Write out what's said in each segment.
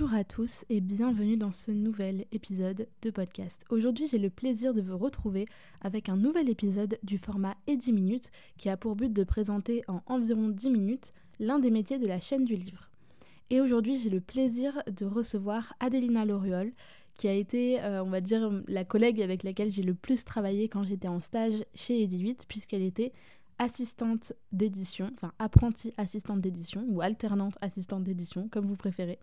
Bonjour à tous et bienvenue dans ce nouvel épisode de podcast. Aujourd'hui j'ai le plaisir de vous retrouver avec un nouvel épisode du format et 10 minutes qui a pour but de présenter en environ 10 minutes l'un des métiers de la chaîne du livre. Et aujourd'hui j'ai le plaisir de recevoir Adelina Loriol qui a été, euh, on va dire, la collègue avec laquelle j'ai le plus travaillé quand j'étais en stage chez Edi8 puisqu'elle était assistante d'édition, enfin apprentie assistante d'édition ou alternante assistante d'édition, comme vous préférez.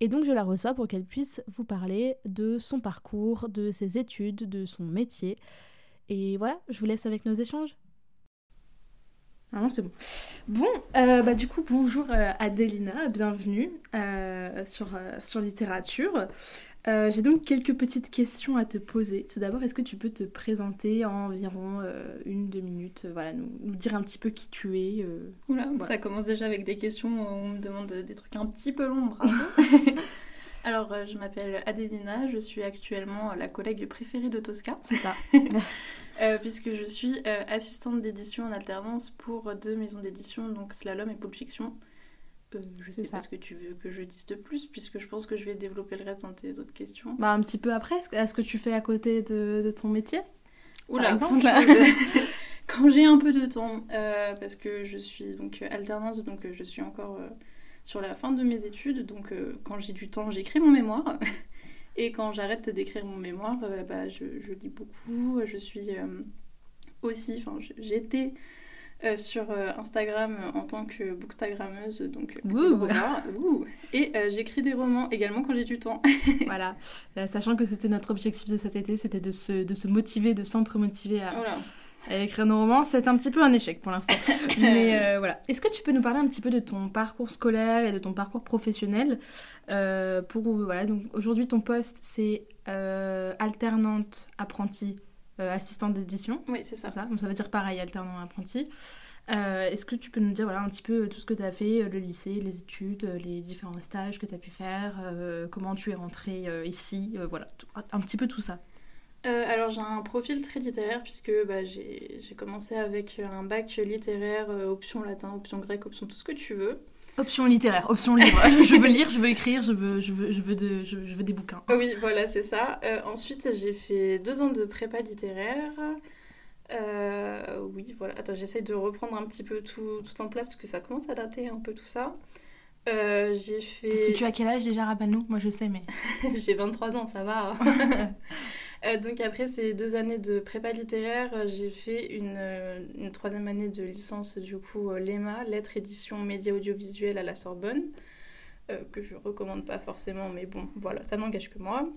Et donc je la reçois pour qu'elle puisse vous parler de son parcours, de ses études, de son métier. Et voilà, je vous laisse avec nos échanges. Ah non, c'est bon. Bon, euh, bah du coup, bonjour euh, Adelina, bienvenue euh, sur, sur littérature. Euh, j'ai donc quelques petites questions à te poser. Tout d'abord, est-ce que tu peux te présenter en environ euh, une, deux minutes, euh, voilà, nous, dire un petit peu qui tu es Oula, ça commence déjà avec des questions où on me demande des trucs un petit peu longs, bravo Alors, je m'appelle Adelina, je suis actuellement la collègue préférée de Tosca. C'est ça. puisque je suis assistante d'édition en alternance pour deux maisons d'édition, donc Slalom et Pulp Fiction. Euh, je sais pas ce que tu veux que je dise de plus, puisque je pense que je vais développer le reste dans tes autres questions. Bah, un petit peu après, est-ce que tu fais à côté de, ton métier? Oula, quand j'ai un peu de temps, euh, parce que je suis donc alternante, donc euh, je suis encore sur la fin de mes études, donc quand j'ai du temps, j'écris mon mémoire. Et quand j'arrête d'écrire mon mémoire, bah, je, je, lis beaucoup. Je suis aussi, enfin, j'étais euh, sur euh, Instagram en tant que bookstagrammeuse, donc euh, et j'écris des romans également quand j'ai du temps. voilà, sachant que c'était notre objectif de cet été, c'était de se, de se motiver, de s'entre-motiver à, à, écrire nos romans. C'est un petit peu un échec pour l'instant. Mais voilà. Est-ce que tu peux nous parler un petit peu de ton parcours scolaire et de ton parcours professionnel pour, voilà, donc aujourd'hui ton poste c'est alternante apprentie assistante d'édition. Oui, c'est ça. ça. Donc ça veut dire pareil, alternant apprenti. Euh, est-ce que tu peux nous dire voilà, un petit peu tout ce que tu as fait, euh, le lycée, les études, les différents stages que tu as pu faire, comment tu es rentrée ici, voilà, un petit peu tout ça. alors j'ai un profil très littéraire puisque bah, j'ai commencé avec un bac littéraire, option latin, option grec, option tout ce que tu veux. Option littéraire, option livre. je veux lire, je veux écrire, je veux, je veux, je veux, de, je, veux des bouquins. Oui, voilà, c'est ça. Euh, ensuite, j'ai fait deux ans de prépa littéraire. Euh, oui, voilà. Attends, j'essaye de reprendre un petit peu tout, tout, en place parce que ça commence à dater un peu tout ça. Euh, j'ai fait. Parce que tu as quel âge déjà, Rabanou? Moi, je sais, mais. j'ai 23 ans, ça va. Euh, donc après ces deux années de prépa littéraire, euh, j'ai fait une, euh, une, troisième année de licence du coup l'EMA, lettres édition médias audiovisuels à la Sorbonne, que je recommande pas forcément, mais bon voilà, ça n'engage que moi.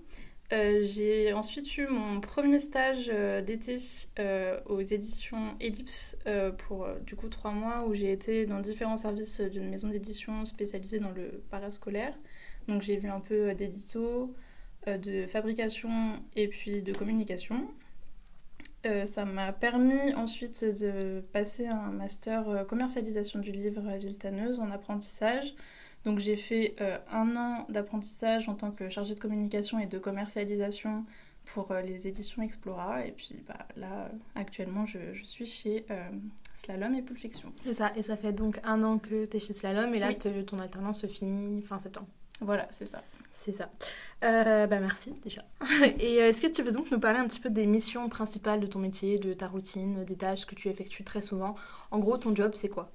j'ai ensuite eu mon premier stage d'été aux éditions Ellipse pour du coup trois mois où j'ai été dans différents services d'une maison d'édition spécialisée dans le parascolaire. Donc j'ai vu un peu d'édito, de fabrication et puis de communication. Euh, ça m'a permis ensuite de passer un master euh, commercialisation du livre à Viltaneuse en apprentissage. Donc j'ai fait un an d'apprentissage en tant que chargée de communication et de commercialisation pour les éditions Explora. Et puis bah, là, actuellement, je, je suis chez Slalom et Pulp Fiction. C'est ça, et ça fait donc un an que tu es chez Slalom et là, ton alternance se finit fin septembre. Voilà, c'est ça. C'est ça. Euh, bah merci déjà. Et euh, est-ce que tu veux donc nous parler un petit peu des missions principales de ton métier, de ta routine, des tâches que tu effectues très souvent? En gros, ton job, c'est quoi?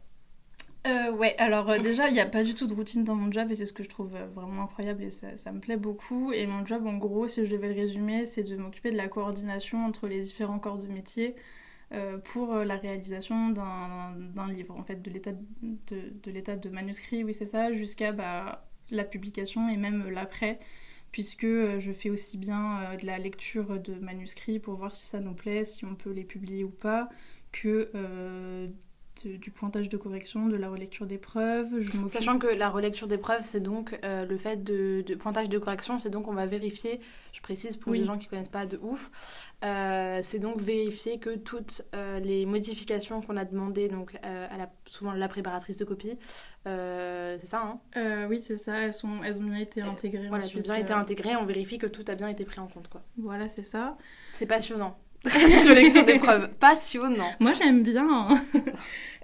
Euh, ouais, alors euh, déjà, il n'y a pas du tout de routine dans mon job et c'est ce que je trouve vraiment incroyable et ça, ça, me plaît beaucoup. Et mon job, en gros, si je devais le résumer, c'est de m'occuper de la coordination entre les différents corps de métier pour la réalisation d'un livre, en fait, de l'état de, de, l'état de manuscrit, oui, c'est ça, jusqu'à bah, la publication et même l'après, puisque euh, je fais aussi bien euh, de la lecture de manuscrits pour voir si ça nous plaît, si on peut les publier ou pas, que du pointage de correction, de la relecture des preuves. Sachant que la relecture des preuves, c'est donc euh, le fait de, pointage de correction, c'est donc on va vérifier, je précise pour les gens qui connaissent pas de ouf, euh, c'est donc vérifier que toutes euh, les modifications qu'on a demandées, donc à la, souvent la préparatrice de copie, c'est ça hein? Oui, c'est ça, elles, sont, elles ont bien été intégrées. Voilà, elles ont bien été intégrées, on vérifie que tout a bien été pris en compte. Quoi. Voilà, c'est ça. C'est passionnant. Collection d'épreuves. Passionnant. Moi, j'aime bien. Hein.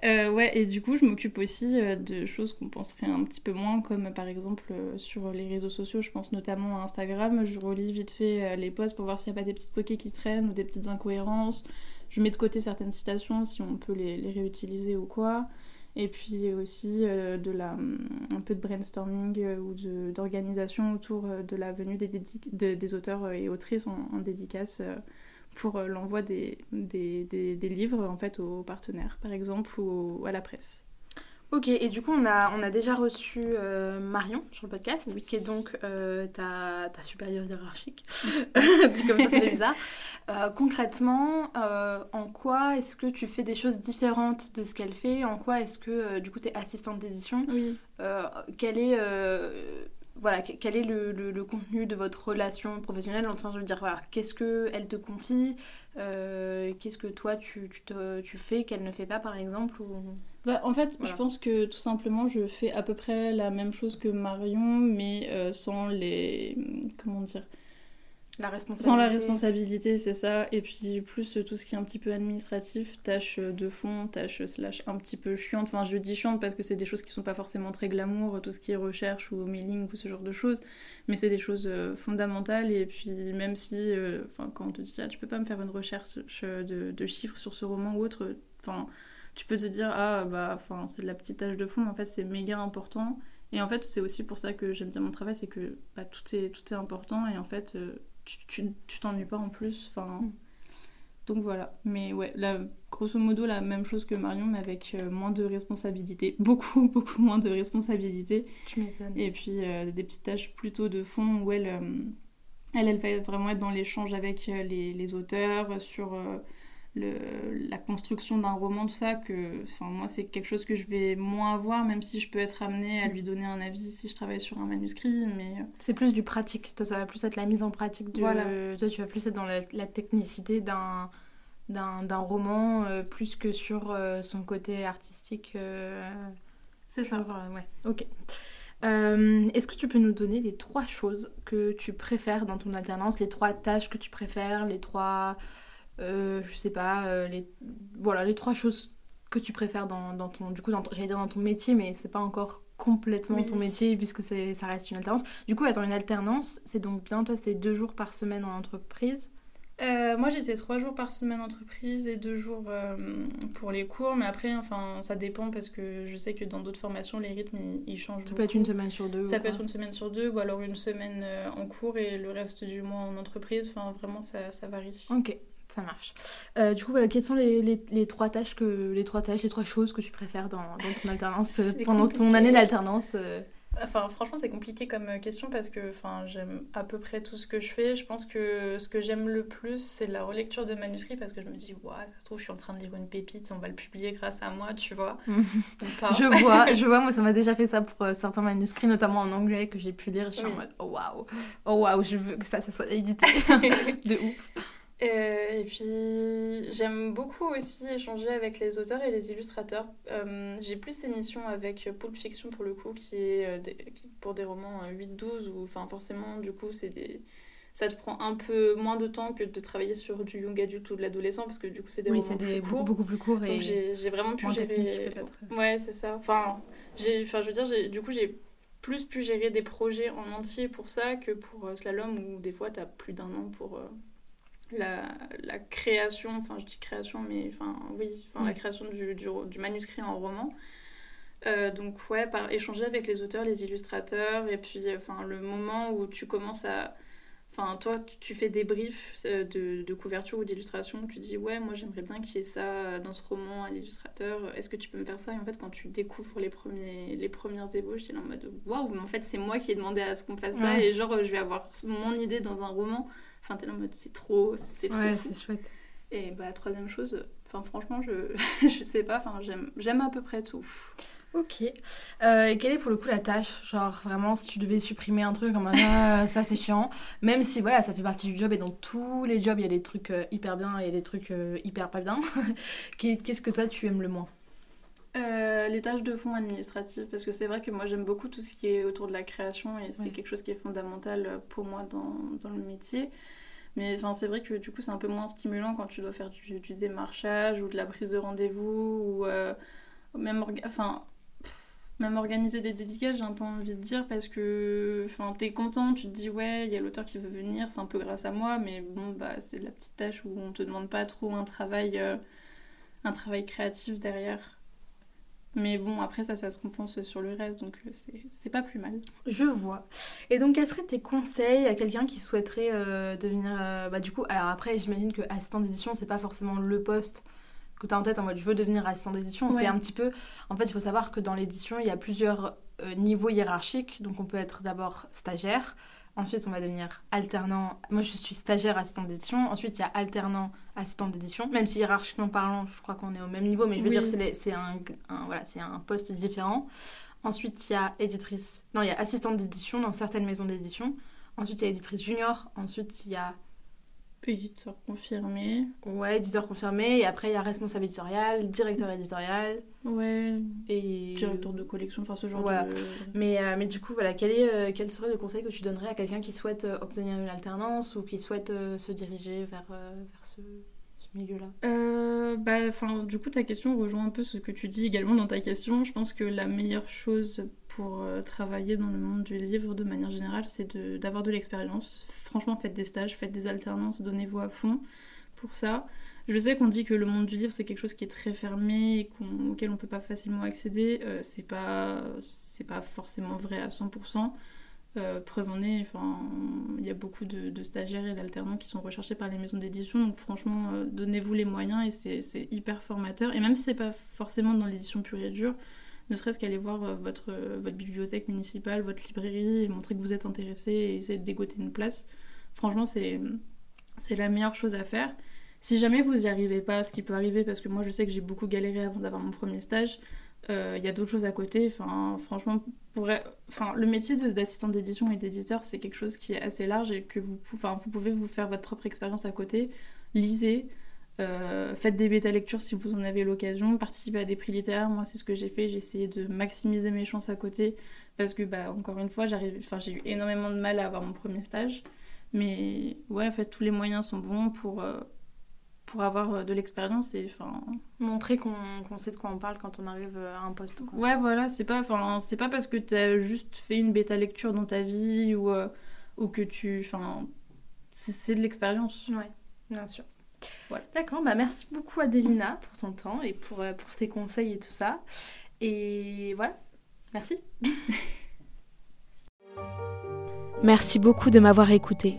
Euh, ouais, et du coup, je m'occupe aussi euh, de choses qu'on penserait un petit peu moins, comme par exemple euh, sur les réseaux sociaux. Je pense notamment à Instagram. Je relis vite fait les posts pour voir s'il n'y a pas des petites coquilles qui traînent ou des petites incohérences. Je mets de côté certaines citations si on peut les, les réutiliser ou quoi. Et puis aussi de la, un peu de brainstorming ou d'organisation autour de la venue des, des auteurs et autrices en, en dédicace pour euh, l'envoi des, des, des, livres en fait aux partenaires par exemple ou à la presse. Ok, et du coup, on a, on a déjà reçu euh, Marion sur le podcast, qui est donc euh, ta, ta, supérieure hiérarchique. Dit comme ça, c'est bizarre. concrètement, en quoi est-ce que tu fais des choses différentes de ce qu'elle fait? En quoi est-ce que, du coup, tu es assistante d'édition? Oui. quelle est voilà, quel est le, le, contenu de votre relation professionnelle En sens, je veux dire, voilà, qu'est-ce qu'elle te confie euh, Qu'est-ce que toi, tu, tu, te, tu fais qu'elle ne fait pas, par exemple ou... bah, En fait, je pense que tout simplement, je fais à peu près la même chose que Marion, mais euh, sans les... Comment dire la responsabilité. Sans la responsabilité, c'est ça. Et puis plus tout ce qui est un petit peu administratif, tâches de fond, tâches slash un petit peu chiantes. Enfin, je dis chiantes parce que c'est des choses qui sont pas forcément très glamour, tout ce qui est recherche ou mailing ou ce genre de choses. Mais c'est des choses euh, fondamentales. Et puis même si, euh, enfin, quand on te dit, ah, tu peux pas me faire une recherche de, de chiffres sur ce roman ou autre, enfin, tu peux te dire, ah, bah, enfin, c'est de la petite tâche de fond, mais en fait, c'est méga important. Et en fait, c'est aussi pour ça que j'aime bien mon travail, c'est que bah, tout, est, tout est important. Et en fait, euh, tu t'ennuies pas en plus. Enfin, mm. Donc voilà. Mais ouais, grosso modo, la même chose que Marion, mais avec euh, moins de responsabilités. Beaucoup, beaucoup moins de responsabilités. Et puis euh, des petites tâches plutôt de fond où elle, euh, elle, elle va vraiment être dans l'échange avec les, les, auteurs sur le, la construction d'un roman, tout ça, que moi c'est quelque chose que je vais moins avoir, même si je peux être amenée à lui donner un avis si je travaille sur un manuscrit. Mais euh, c'est plus du pratique. Toi, ça va plus être la mise en pratique de. Voilà. Toi, tu vas plus être dans la, technicité d'un d'un roman euh, plus que sur euh, son côté artistique. c'est ça. ouais. Ok. Est-ce que tu peux nous donner les trois choses que tu préfères dans ton alternance, les trois tâches que tu préfères, les trois euh, je sais pas, euh, les, voilà, les trois choses que tu préfères dans, dans ton, du coup, j'allais dire dans ton métier, mais c'est pas encore complètement ton métier puisque ça reste une alternance. Du coup, attends, une alternance, c'est donc bien, toi, c'est deux jours par semaine en entreprise? Euh, moi j'étais trois jours par semaine en entreprise et deux jours pour les cours, mais après enfin ça dépend parce que je sais que dans d'autres formations les rythmes ils, changent. Ça peut être une semaine sur deux. Ça peut être une semaine sur deux ou alors une semaine en cours et le reste du mois en entreprise. Enfin vraiment ça, ça varie. Ok. Ça marche. Euh, du coup, voilà, quelles sont les, les, les, trois tâches que les trois tâches, les trois choses que tu préfères dans, dans ton alternance euh, pendant ton année d'alternance euh Enfin, franchement, c'est compliqué comme question parce que enfin, j'aime à peu près tout ce que je fais. Je pense que ce que j'aime le plus, c'est la relecture de manuscrits parce que je me dis, waouh, ça se trouve, je suis en train de lire une pépite, on va le publier grâce à moi, tu vois. je vois, je vois, moi, ça m'a déjà fait ça pour certains manuscrits, notamment en anglais, que j'ai pu lire. Je suis en mode, oh waouh, oh waouh, je veux que ça, ça soit édité. de ouf. Euh, et puis j'aime beaucoup aussi échanger avec les auteurs et les illustrateurs. Euh, j'ai plus ces missions avec Pulp Fiction pour le coup, qui est euh, pour des romans 8-12, ou enfin forcément du coup c'est des... ça te prend un peu moins de temps que de travailler sur du young adult ou de l'adolescent, parce que du coup c'est des oui, romans plus courts. beaucoup plus courts. Donc j'ai vraiment pu gérer... Ouais c'est ça. Enfin, enfin je veux dire, du coup j'ai plus pu gérer des projets en entier pour ça que pour Slalom, où des fois t'as plus d'un an pour la, la, création, enfin je dis création, mais enfin oui, enfin, la création du, du, du, manuscrit en roman. Euh, donc ouais, par échanger avec les auteurs, les illustrateurs, et puis enfin le moment où tu commences à... Enfin toi, tu, fais des briefs euh, de, de couverture ou d'illustration, tu dis ouais, moi j'aimerais bien qu'il y ait ça dans ce roman à l'illustrateur, est-ce que tu peux me faire ça? Et en fait quand tu découvres les, premiers, les premières ébauches, tu es là en mode waouh, mais en fait c'est moi qui ai demandé à ce qu'on fasse ça, et genre je vais avoir mon idée dans un roman Enfin, t'es là en mode c'est trop, c'est trop. Ouais, c'est chouette. Et bah, troisième chose, enfin, franchement, je, je sais pas, enfin, j'aime à peu près tout. Ok. Euh, et quelle est pour le coup la tâche? Genre vraiment, si tu devais supprimer un truc, comme ah, ça c'est chiant. Même si voilà, ça fait partie du job et dans tous les jobs, il y a des trucs euh, hyper bien et des trucs euh, hyper pas bien. Qu'est-ce que toi tu aimes le moins? Les tâches de fond administratives, parce que c'est vrai que moi j'aime beaucoup tout ce qui est autour de la création et c'est quelque chose qui est fondamental pour moi dans, dans le métier. Mais enfin, c'est vrai que du coup, c'est un peu moins stimulant quand tu dois faire du, du démarchage ou de la prise de rendez-vous ou même enfin même organiser des dédicaces, j'ai un peu envie de dire, parce que t'es content, tu te dis ouais, il y a l'auteur qui veut venir, c'est un peu grâce à moi, mais bon, bah, c'est de la petite tâche où on te demande pas trop un travail, euh, un travail créatif derrière. Mais bon, après ça, ça se compense sur le reste, donc euh, c'est pas plus mal. Je vois. Et donc, quels seraient tes conseils à quelqu'un qui souhaiterait euh, devenir. bah, du coup, alors après, j'imagine que assistant d'édition, c'est pas forcément le poste que tu as en tête en mode je veux devenir assistant d'édition. C'est un petit peu. En fait, il faut savoir que dans l'édition, il y a plusieurs euh, niveaux hiérarchiques. Donc, on peut être d'abord stagiaire. Ensuite, on va devenir alternant. Moi, je suis stagiaire assistant d'édition. Ensuite, il y a alternant assistant d'édition. Même si hiérarchiquement parlant, je crois qu'on est au même niveau, mais je veux dire, c'est un, voilà, un poste différent. Ensuite, il y a éditrice. Non, il y a assistante d'édition dans certaines maisons d'édition. Ensuite, il y a éditrice junior. Ensuite, il y a Éditeur confirmé. Ouais, éditeur confirmé. Et après, il y a responsable éditorial, directeur éditorial. Ouais. Et. Directeur de collection, enfin ce genre de. Mais, euh, mais du coup, voilà, quel, est, euh, quel serait le conseil que tu donnerais à quelqu'un qui souhaite euh, obtenir une alternance ou qui souhaite se diriger vers, vers ce, milieu-là? Euh, bah, Du coup, ta question rejoint un peu ce que tu dis également dans ta question. Je pense que la meilleure chose pour euh, travailler dans le monde du livre de manière générale, c'est d'avoir de, l'expérience. Franchement, faites des stages, faites des alternances, donnez-vous à fond pour ça. Je sais qu'on dit que le monde du livre c'est quelque chose qui est très fermé et auquel on peut pas facilement accéder. Euh, c'est pas c'est pas forcément vrai à 100%. Euh, preuve en est, il y a beaucoup de, stagiaires et d'alternants qui sont recherchés par les maisons d'édition. Donc franchement, euh, donnez-vous les moyens et c'est hyper formateur. Et même si c'est pas forcément dans l'édition pure et dure, ne serait-ce qu'aller voir euh, votre, votre bibliothèque municipale, votre librairie et montrer que vous êtes intéressé et essayer de dégoter une place. Franchement, c'est la meilleure chose à faire. Si jamais vous n'y arrivez pas, ce qui peut arriver, parce que moi je sais que j'ai beaucoup galéré avant d'avoir mon premier stage, il y a d'autres choses à côté. Enfin, franchement, pour... enfin, le métier d'assistant d'édition et d'éditeur, c'est quelque chose qui est assez large et que vous, enfin, vous pouvez vous faire votre propre expérience à côté. Lisez, euh, faites des bêta-lectures si vous en avez l'occasion, participez à des prix littéraires. Moi, c'est ce que j'ai fait. J'ai essayé de maximiser mes chances à côté parce que, bah, encore une fois, enfin, j'ai eu énormément de mal à avoir mon premier stage. Mais ouais, en fait, tous les moyens sont bons pour, euh, pour avoir euh, de l'expérience et enfin montrer qu'on sait de quoi on parle quand on arrive euh, à un poste ouais voilà c'est pas enfin c'est pas parce que tu as juste fait une bêta lecture dans ta vie ou euh, ou que tu enfin c'est de l'expérience. Ouais bien sûr. Ouais. d'accord bah merci beaucoup Adelina pour ton temps et pour pour tes conseils et tout ça. Et voilà. Merci. Merci beaucoup de m'avoir écouté